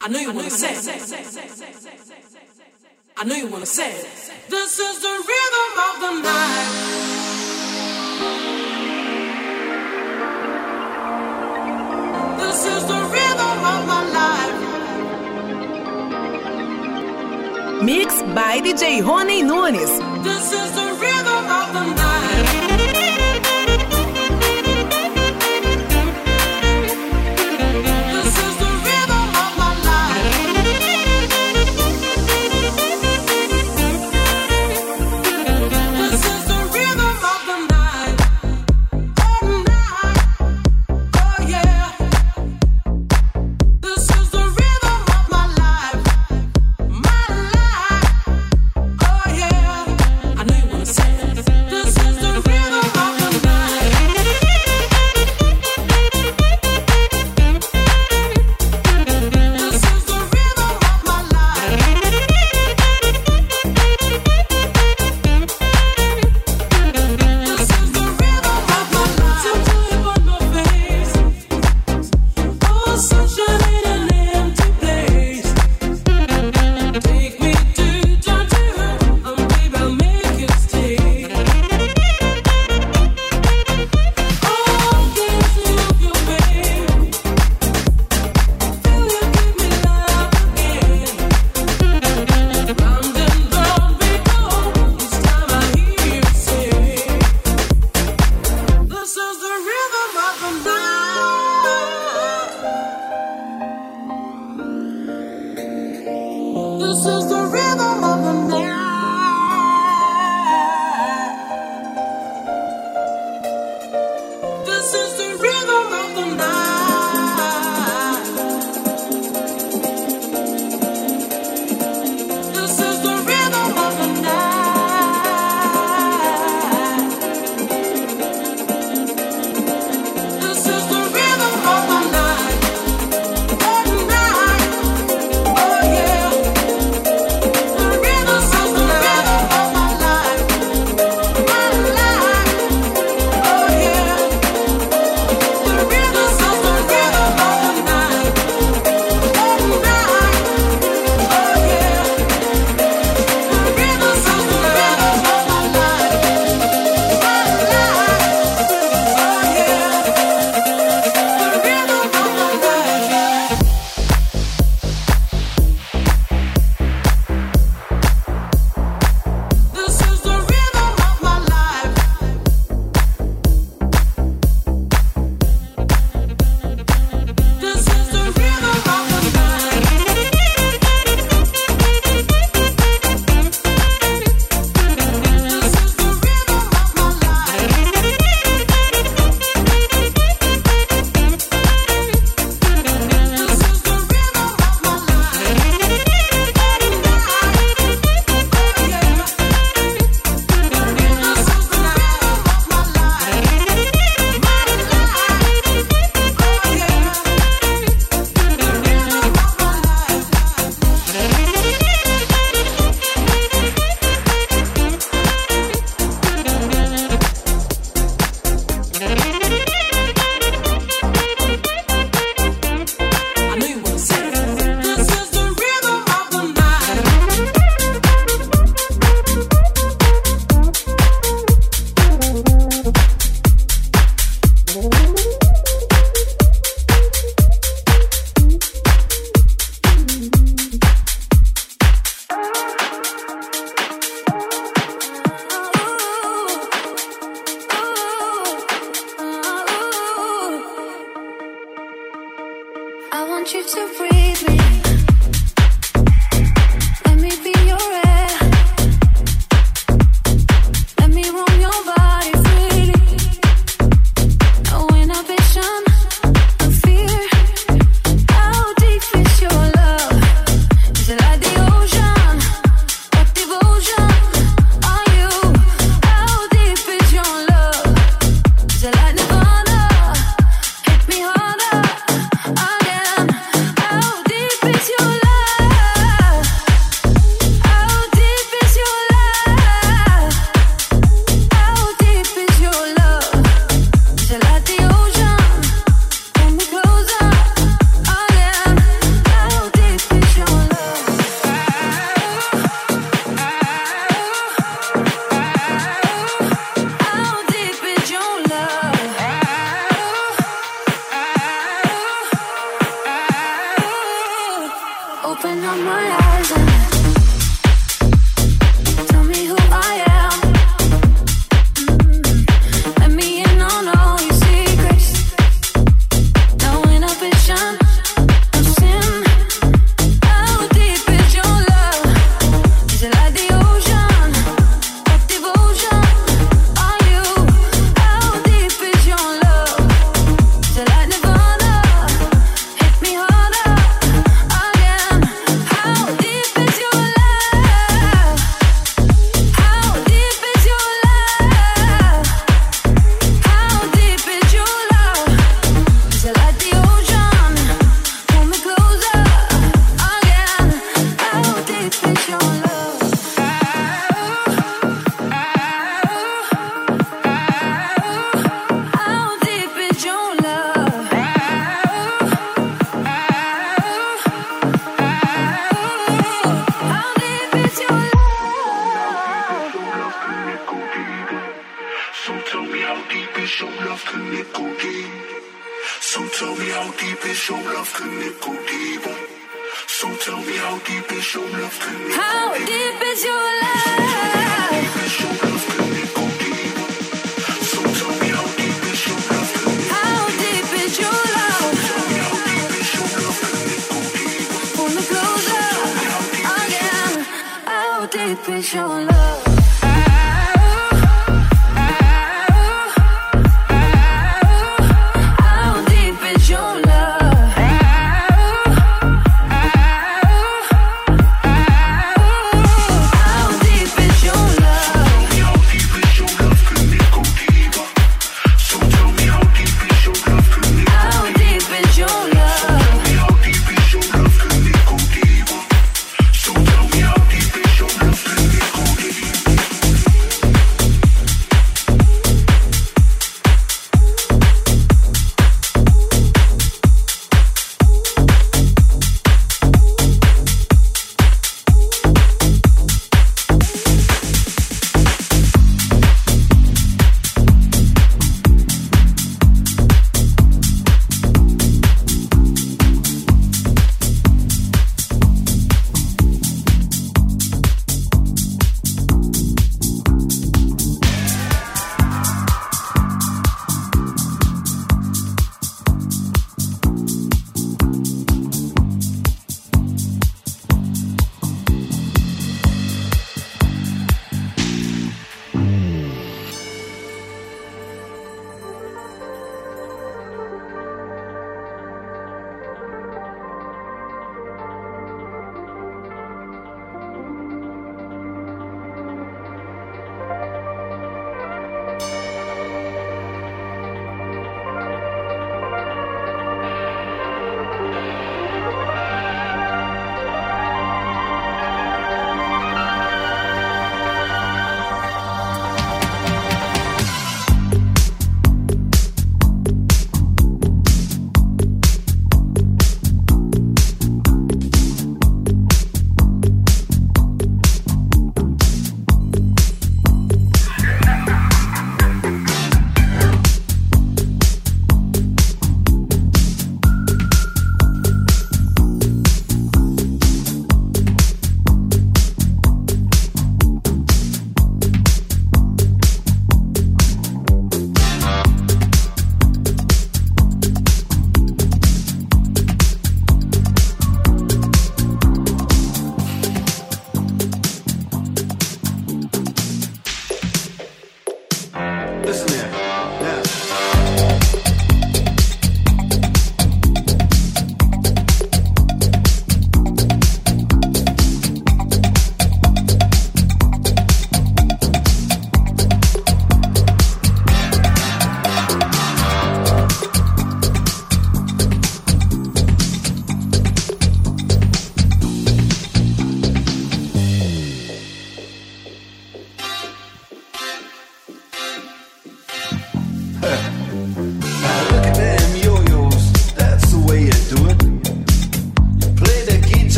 I know you want to say I know you want to say. This is the rhythm of the night. This is the rhythm of my life. Mixed by DJ Roney Nunes. This is the rhythm.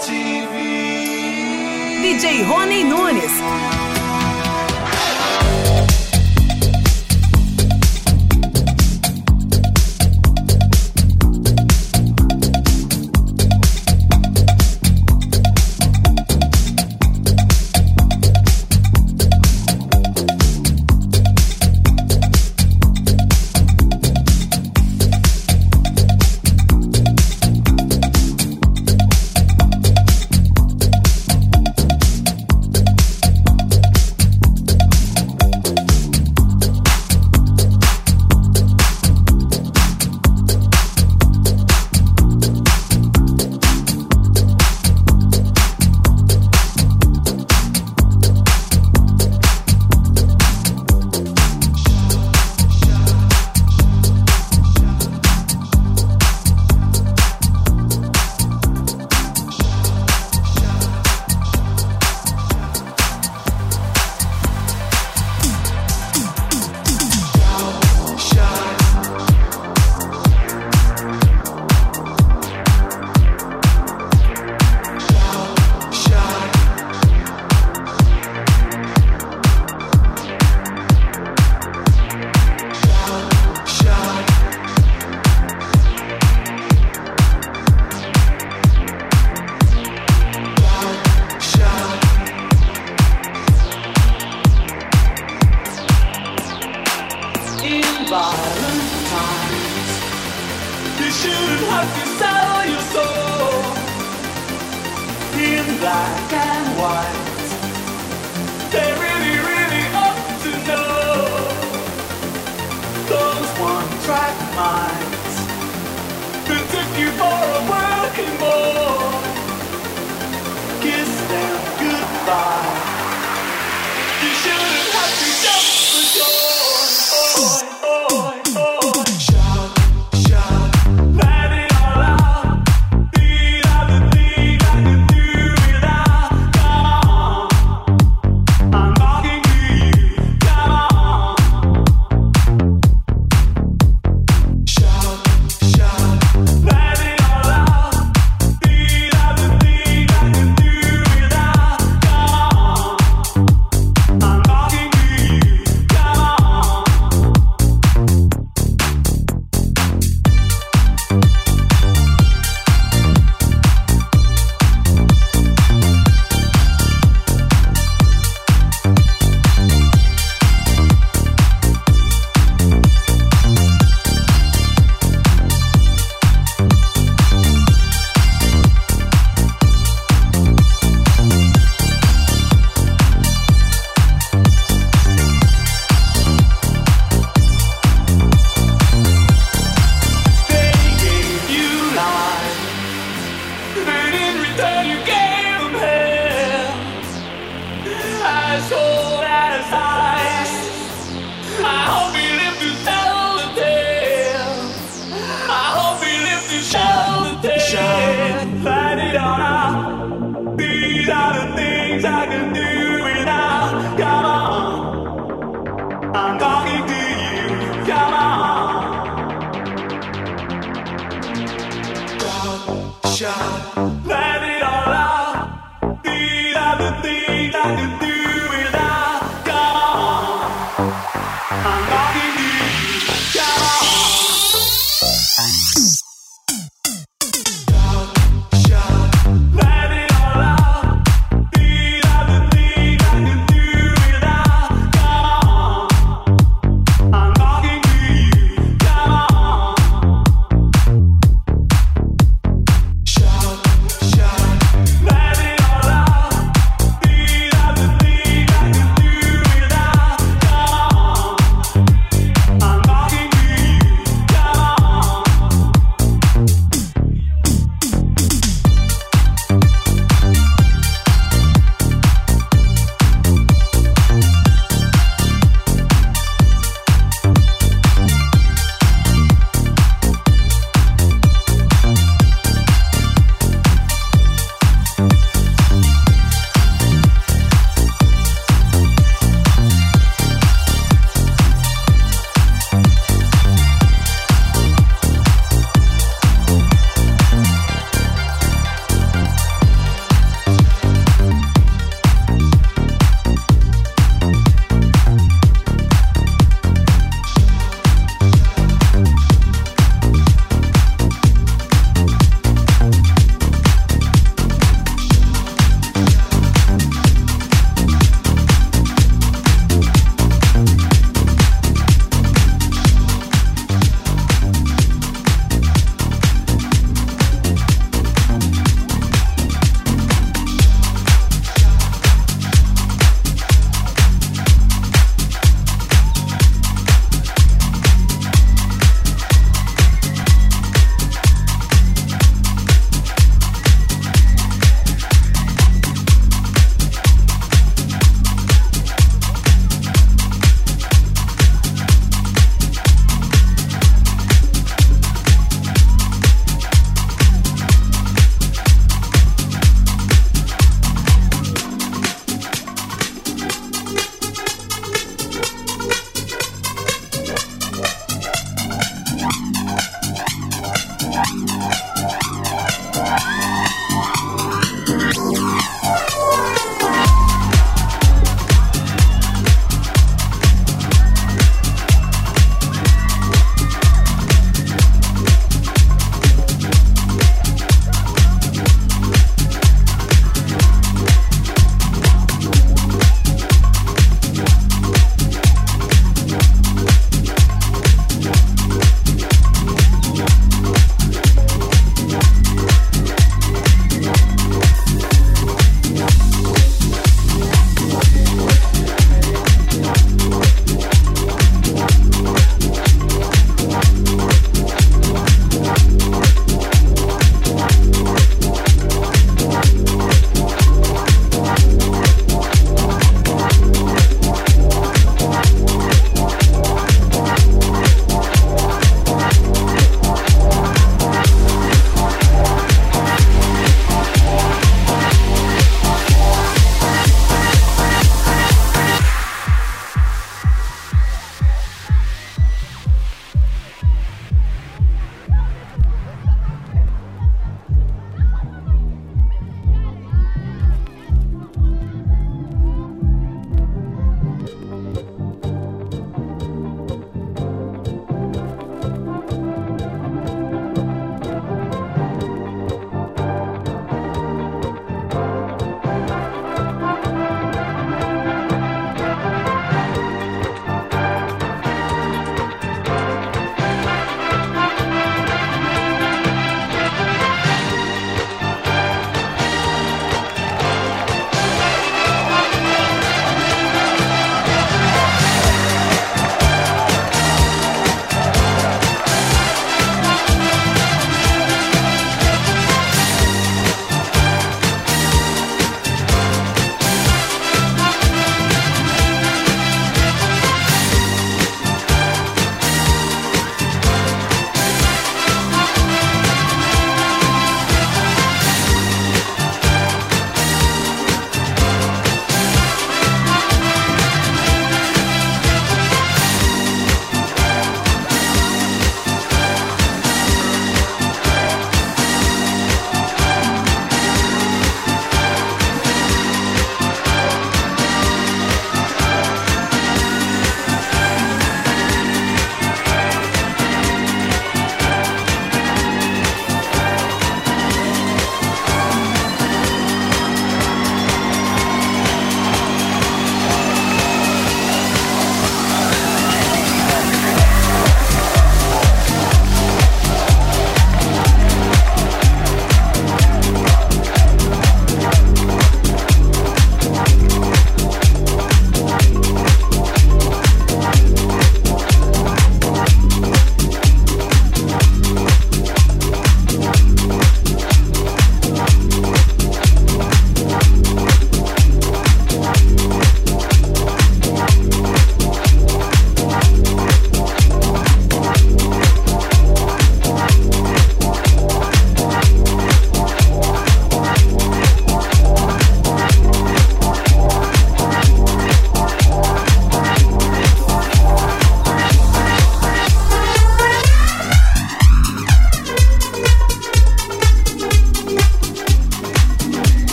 TV. DJ Rony Nunes. in violent times. You shouldn't have to sell your soul in black and white. They really, really ought to know those one-track minds who took you for.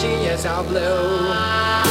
she is all blue.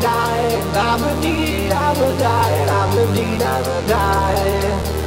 die, I would die, I would die.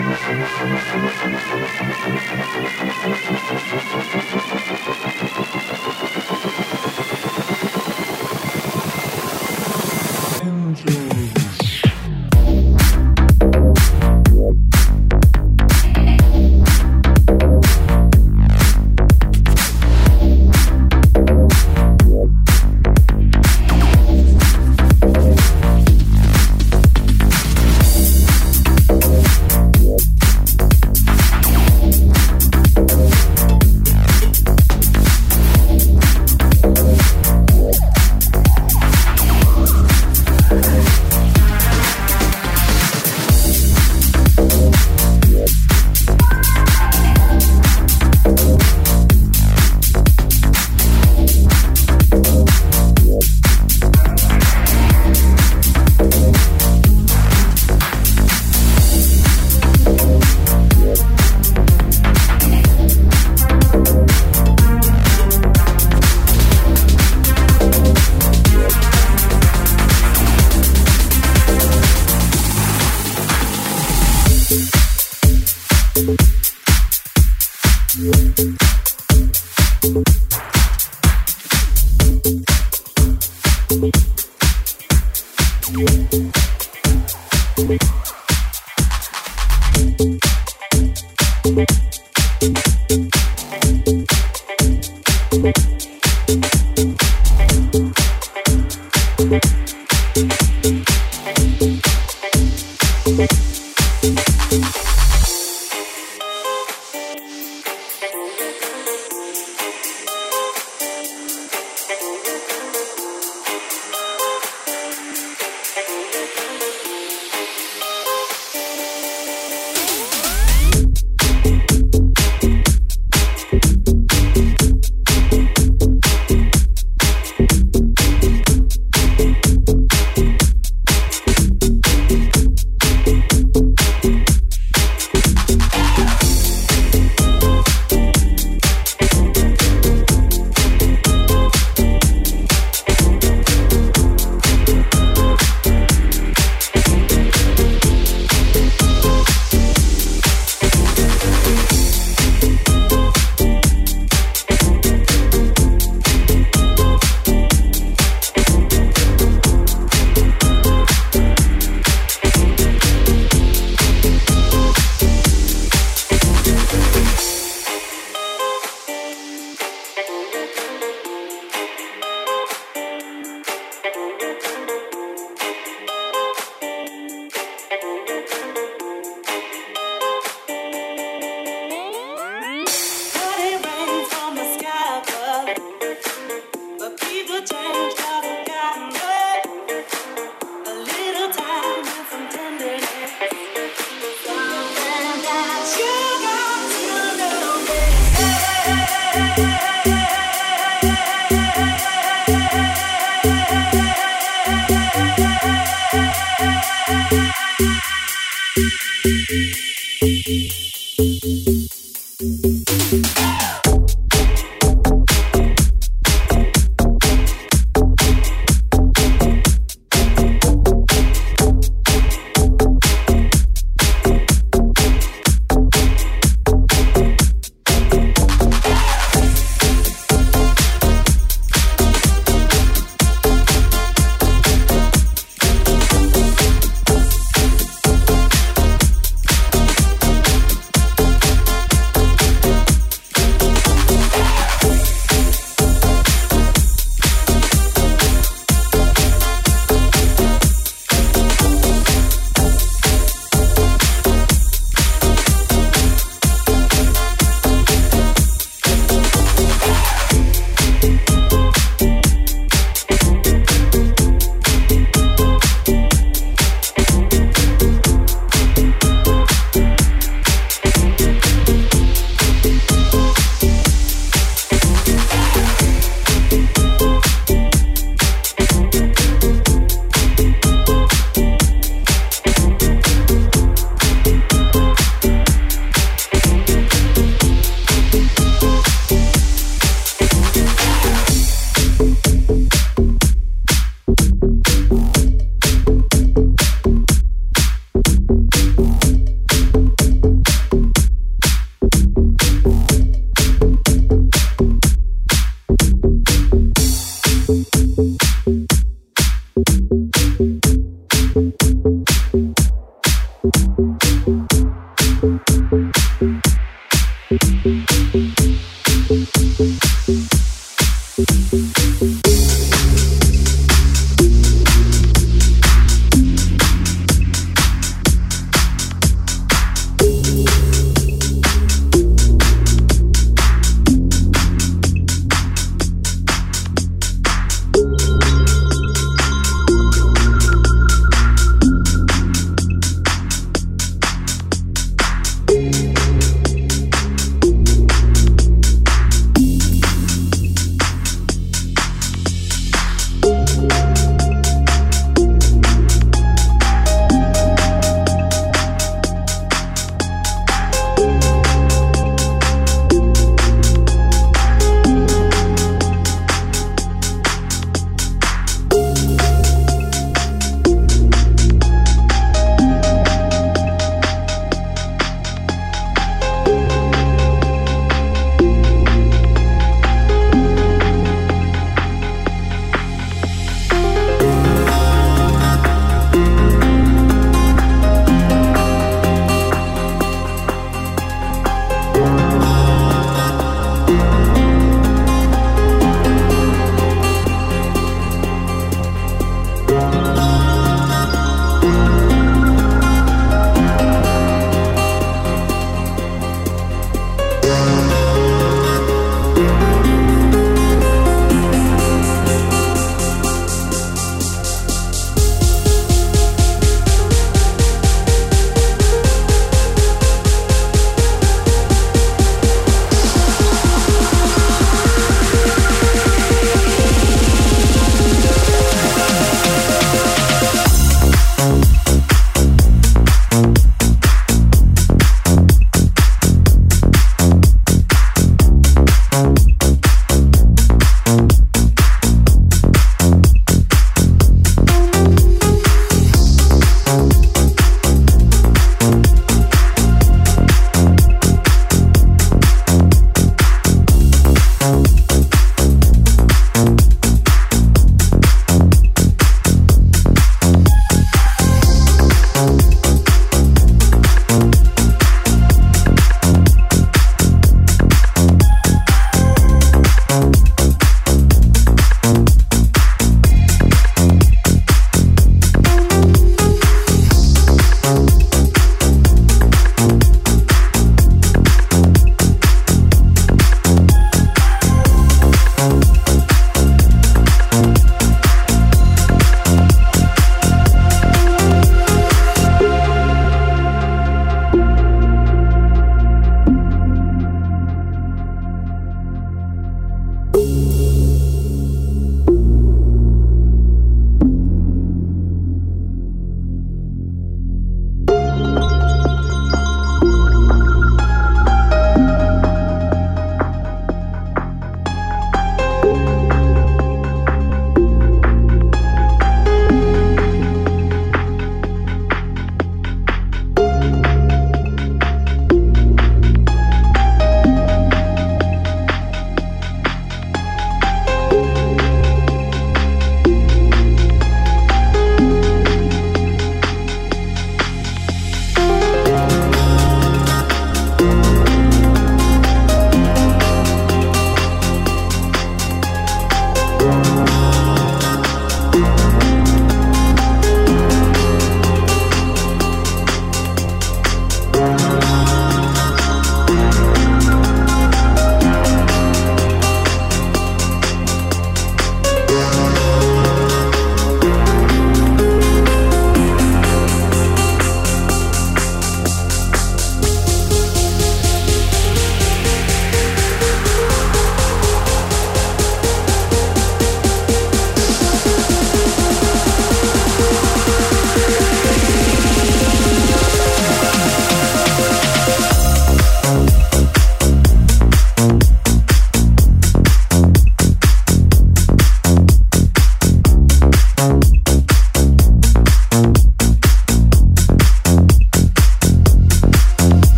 Thank you.